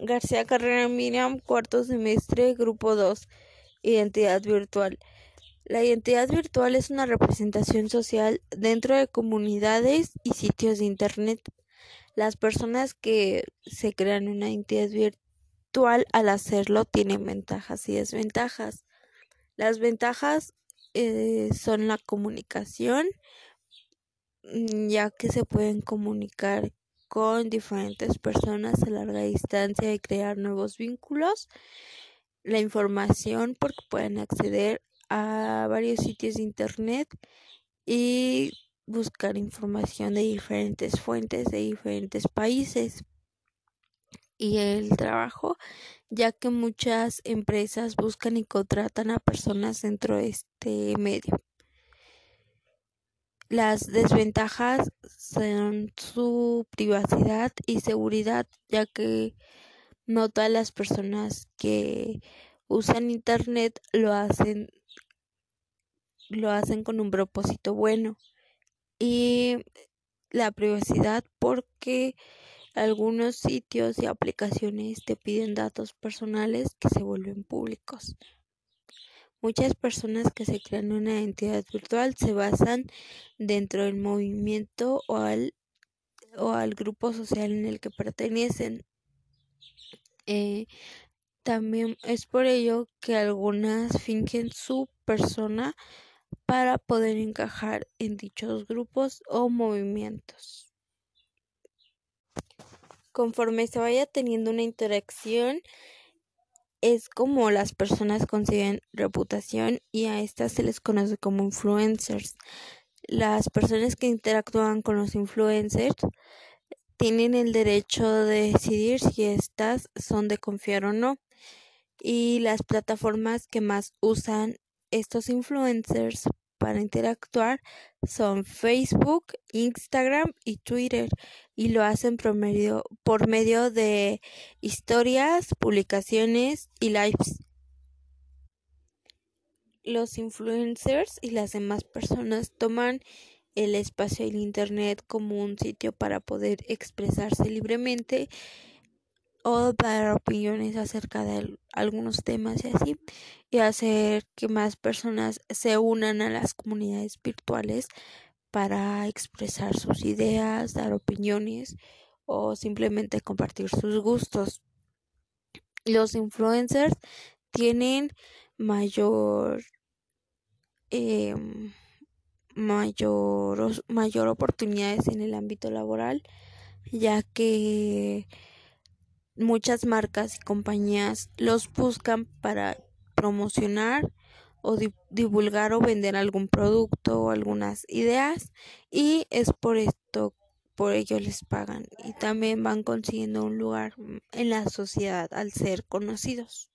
García Carrera Miriam, cuarto semestre, grupo 2, identidad virtual. La identidad virtual es una representación social dentro de comunidades y sitios de Internet. Las personas que se crean una identidad virtual al hacerlo tienen ventajas y desventajas. Las ventajas eh, son la comunicación, mm, ya que se pueden comunicar con diferentes personas a larga distancia y crear nuevos vínculos. La información porque pueden acceder a varios sitios de internet y buscar información de diferentes fuentes de diferentes países y el trabajo ya que muchas empresas buscan y contratan a personas dentro de este medio. Las desventajas son su privacidad y seguridad, ya que no todas las personas que usan internet lo hacen lo hacen con un propósito bueno. Y la privacidad porque algunos sitios y aplicaciones te piden datos personales que se vuelven públicos. Muchas personas que se crean una entidad virtual se basan dentro del movimiento o al, o al grupo social en el que pertenecen. Eh, también es por ello que algunas fingen su persona para poder encajar en dichos grupos o movimientos. Conforme se vaya teniendo una interacción, es como las personas consiguen reputación y a estas se les conoce como influencers. Las personas que interactúan con los influencers tienen el derecho de decidir si estas son de confiar o no. Y las plataformas que más usan estos influencers para interactuar son Facebook, Instagram y Twitter y lo hacen por medio, de historias, publicaciones y lives. Los influencers y las demás personas toman el espacio del Internet como un sitio para poder expresarse libremente o dar opiniones acerca de algunos temas y así y hacer que más personas se unan a las comunidades virtuales para expresar sus ideas, dar opiniones o simplemente compartir sus gustos. Los influencers tienen mayor eh, mayor, mayor oportunidades en el ámbito laboral ya que muchas marcas y compañías los buscan para promocionar o divulgar o vender algún producto o algunas ideas y es por esto por ello les pagan y también van consiguiendo un lugar en la sociedad al ser conocidos.